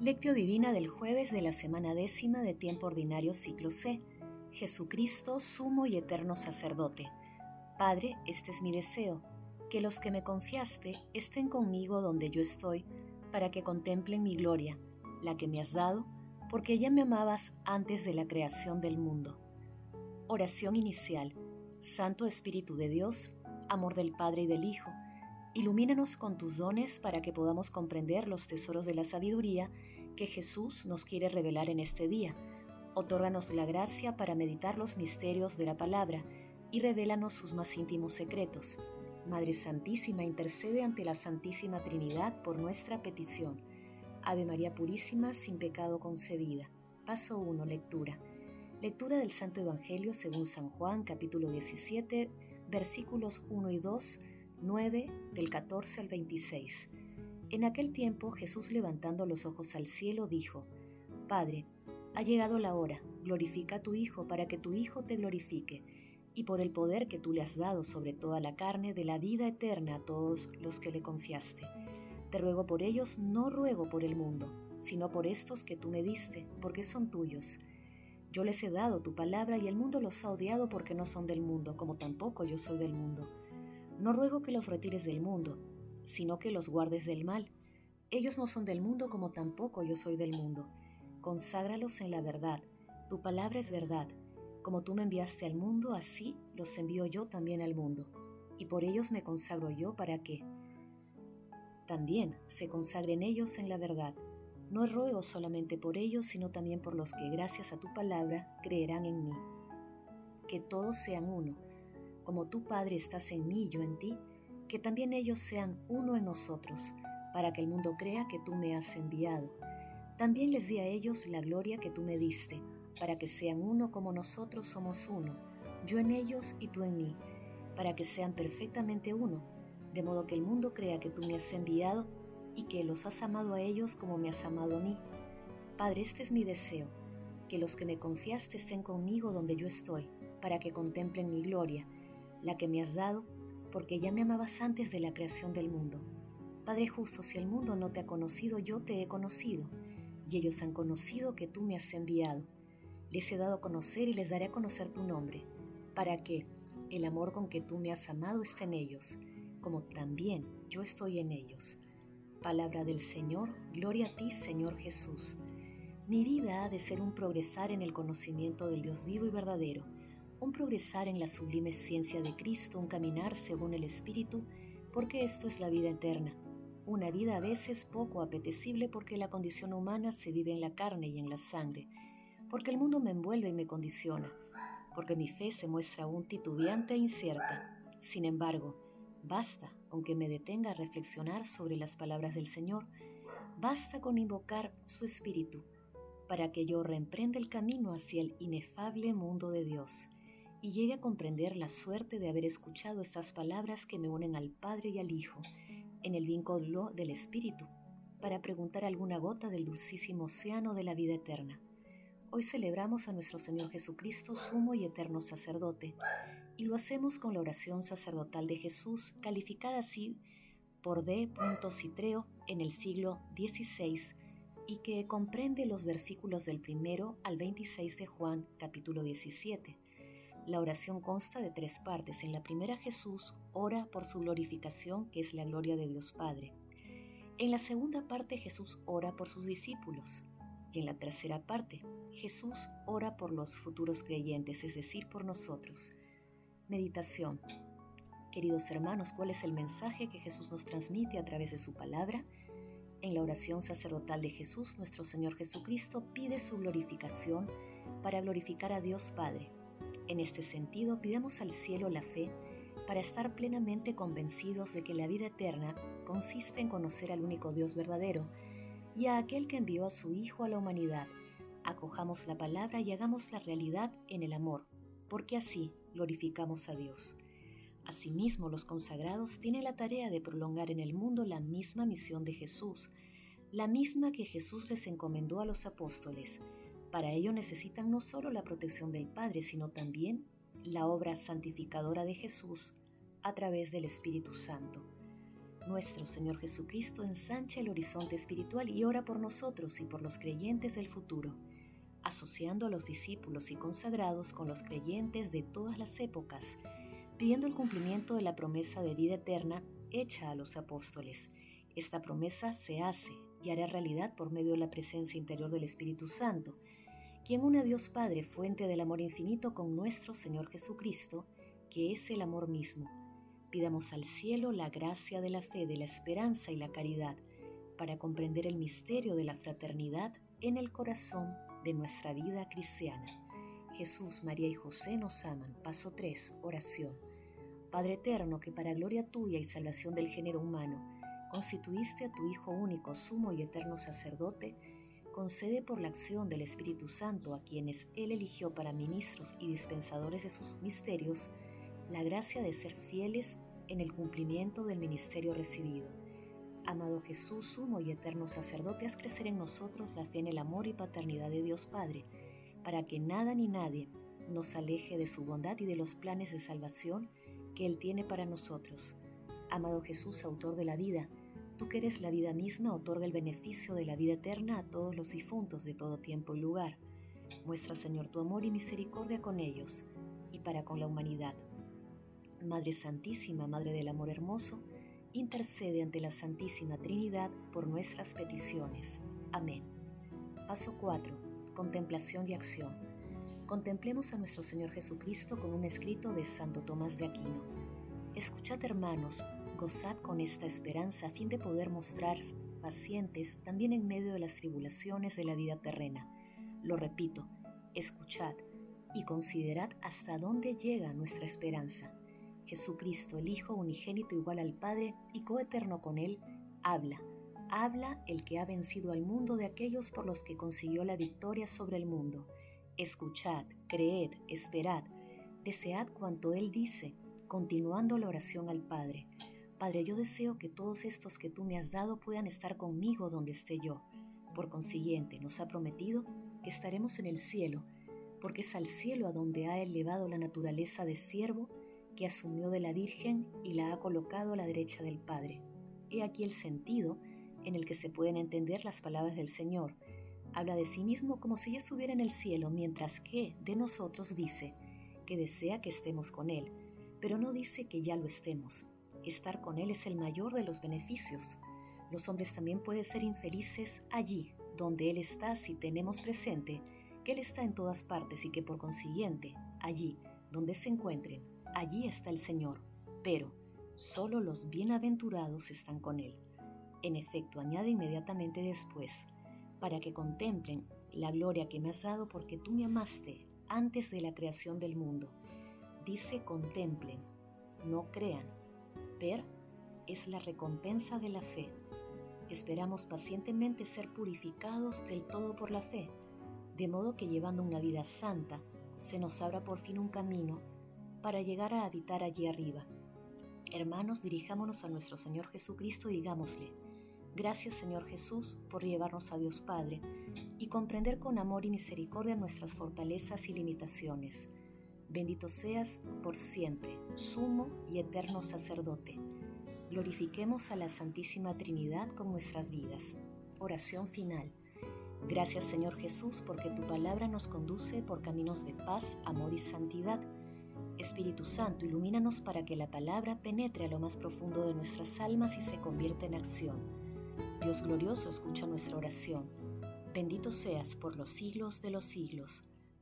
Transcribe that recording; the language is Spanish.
Lectio Divina del jueves de la semana décima de tiempo ordinario ciclo C. Jesucristo, sumo y eterno sacerdote. Padre, este es mi deseo, que los que me confiaste estén conmigo donde yo estoy, para que contemplen mi gloria, la que me has dado, porque ya me amabas antes de la creación del mundo. Oración inicial. Santo Espíritu de Dios, amor del Padre y del Hijo, ilumínanos con tus dones para que podamos comprender los tesoros de la sabiduría que Jesús nos quiere revelar en este día. Otórganos la gracia para meditar los misterios de la palabra y revélanos sus más íntimos secretos. Madre Santísima, intercede ante la Santísima Trinidad por nuestra petición. Ave María Purísima, sin pecado concebida. Paso 1. Lectura. Lectura del Santo Evangelio según San Juan, capítulo 17, versículos 1 y 2, 9, del 14 al 26. En aquel tiempo Jesús levantando los ojos al cielo dijo, Padre, ha llegado la hora, glorifica a tu Hijo para que tu Hijo te glorifique, y por el poder que tú le has dado sobre toda la carne de la vida eterna a todos los que le confiaste. Te ruego por ellos, no ruego por el mundo, sino por estos que tú me diste, porque son tuyos yo les he dado tu palabra y el mundo los ha odiado porque no son del mundo, como tampoco yo soy del mundo. No ruego que los retires del mundo, sino que los guardes del mal. Ellos no son del mundo como tampoco yo soy del mundo. Conságralos en la verdad. Tu palabra es verdad. Como tú me enviaste al mundo, así los envío yo también al mundo. Y por ellos me consagro yo para que también se consagren ellos en la verdad no ruego solamente por ellos, sino también por los que, gracias a tu palabra, creerán en mí. Que todos sean uno, como tu Padre estás en mí y yo en ti, que también ellos sean uno en nosotros, para que el mundo crea que tú me has enviado. También les di a ellos la gloria que tú me diste, para que sean uno como nosotros somos uno, yo en ellos y tú en mí, para que sean perfectamente uno, de modo que el mundo crea que tú me has enviado y que los has amado a ellos como me has amado a mí. Padre, este es mi deseo, que los que me confiaste estén conmigo donde yo estoy, para que contemplen mi gloria, la que me has dado, porque ya me amabas antes de la creación del mundo. Padre justo, si el mundo no te ha conocido, yo te he conocido, y ellos han conocido que tú me has enviado. Les he dado a conocer y les daré a conocer tu nombre, para que el amor con que tú me has amado esté en ellos, como también yo estoy en ellos. Palabra del Señor, gloria a ti Señor Jesús. Mi vida ha de ser un progresar en el conocimiento del Dios vivo y verdadero, un progresar en la sublime ciencia de Cristo, un caminar según el Espíritu, porque esto es la vida eterna. Una vida a veces poco apetecible porque la condición humana se vive en la carne y en la sangre, porque el mundo me envuelve y me condiciona, porque mi fe se muestra aún titubeante e incierta. Sin embargo, Basta con que me detenga a reflexionar sobre las palabras del Señor. Basta con invocar su Espíritu para que yo reemprenda el camino hacia el inefable mundo de Dios y llegue a comprender la suerte de haber escuchado estas palabras que me unen al Padre y al Hijo en el vínculo del Espíritu, para preguntar alguna gota del dulcísimo océano de la vida eterna. Hoy celebramos a nuestro Señor Jesucristo, sumo y eterno sacerdote, y lo hacemos con la oración sacerdotal de Jesús, calificada así por D. Citreo en el siglo XVI y que comprende los versículos del primero al 26 de Juan capítulo 17. La oración consta de tres partes. En la primera Jesús ora por su glorificación, que es la gloria de Dios Padre. En la segunda parte Jesús ora por sus discípulos. Y en la tercera parte Jesús ora por los futuros creyentes, es decir, por nosotros. Meditación. Queridos hermanos, ¿cuál es el mensaje que Jesús nos transmite a través de su palabra? En la oración sacerdotal de Jesús, nuestro Señor Jesucristo pide su glorificación para glorificar a Dios Padre. En este sentido, pidamos al cielo la fe para estar plenamente convencidos de que la vida eterna consiste en conocer al único Dios verdadero y a aquel que envió a su Hijo a la humanidad. Acojamos la palabra y hagamos la realidad en el amor, porque así glorificamos a Dios. Asimismo, los consagrados tienen la tarea de prolongar en el mundo la misma misión de Jesús, la misma que Jesús les encomendó a los apóstoles. Para ello necesitan no solo la protección del Padre, sino también la obra santificadora de Jesús a través del Espíritu Santo. nuestro Señor Jesucristo ensancha el horizonte espiritual y ora por nosotros y por los creyentes del futuro, asociando a los discípulos y consagrados con los creyentes de todas las épocas, pidiendo el cumplimiento de la promesa de vida eterna hecha a los apóstoles. Esta promesa se hace y hará realidad por medio de la presencia interior del Espíritu Santo, quien une Dios Padre, fuente del amor infinito, con nuestro Señor Jesucristo, que es el amor mismo Pidamos al cielo la gracia de la fe, de la esperanza y la caridad para comprender el misterio de la fraternidad en el corazón de nuestra vida cristiana. Jesús, María y José nos aman. Paso 3. Oración. Padre eterno, que para gloria tuya y salvación del género humano, constituiste a tu Hijo único, sumo y eterno sacerdote, concede por la acción del Espíritu Santo a quienes Él eligió para ministros y dispensadores de sus misterios, la gracia de ser fieles en el cumplimiento del ministerio recibido. Amado Jesús, sumo y eterno sacerdote, haz crecer en nosotros la fe en el amor y paternidad de Dios Padre, para que nada ni nadie nos aleje de su bondad y de los planes de salvación que Él tiene para nosotros. Amado Jesús, autor de la vida, tú que eres la vida misma, otorga el beneficio de la vida eterna a todos los difuntos de todo tiempo y lugar. Muestra, Señor, tu amor y misericordia con ellos y para con la humanidad Madre Santísima, Madre del Amor Hermoso, intercede ante la Santísima Trinidad por nuestras peticiones. Amén. Paso 4. Contemplación y acción. Contemplemos a nuestro Señor Jesucristo con un escrito de Santo Tomás de Aquino. Escuchad hermanos, gozad con esta esperanza a fin de poder mostrar pacientes también en medio de las tribulaciones de la vida terrena. Lo repito, escuchad y considerad hasta dónde llega nuestra esperanza Jesucristo, el Hijo unigénito igual al Padre y coeterno con Él, habla. Habla el que ha vencido al mundo de aquellos por los que consiguió la victoria sobre el mundo. Escuchad, creed, esperad, desead cuanto Él dice, continuando la oración al Padre. Padre, yo deseo que todos estos que tú me has dado puedan estar conmigo donde esté yo. Por consiguiente, nos ha prometido que estaremos en el cielo, porque es al cielo a donde ha elevado la naturaleza de siervo que asumió de la Virgen y la ha colocado a la derecha del Padre. He aquí el sentido en el que se pueden entender las palabras del Señor. Habla de sí mismo como si ya estuviera en el cielo, mientras que de nosotros dice que desea que estemos con Él, pero no dice que ya lo estemos. Estar con Él es el mayor de los beneficios. Los hombres también pueden ser infelices allí, donde Él está, si tenemos presente que Él está en todas partes y que por consiguiente, allí, donde se encuentren, allí está el Señor, pero solo los bienaventurados están con Él. En efecto, añade inmediatamente después, para que contemplen la gloria que me has dado porque tú me amaste antes de la creación del mundo. Dice contemplen, no crean. Ver es la recompensa de la fe. Esperamos pacientemente ser purificados del todo por la fe, de modo que llevando una vida santa, se nos abra por fin un camino para llegar a habitar allí arriba. Hermanos, dirijámonos a nuestro Señor Jesucristo y digámosle, gracias Señor Jesús por llevarnos a Dios Padre y comprender con amor y misericordia nuestras fortalezas y limitaciones. Bendito seas por siempre, sumo y eterno sacerdote. Glorifiquemos a la Santísima Trinidad con nuestras vidas. Oración final. Gracias Señor Jesús porque tu palabra nos conduce por caminos de paz, amor y santidad Espíritu Santo, ilumínanos para que la palabra penetre a lo más profundo de nuestras almas y se convierta en acción. Dios glorioso, escucha nuestra oración. Bendito seas por los siglos de los siglos.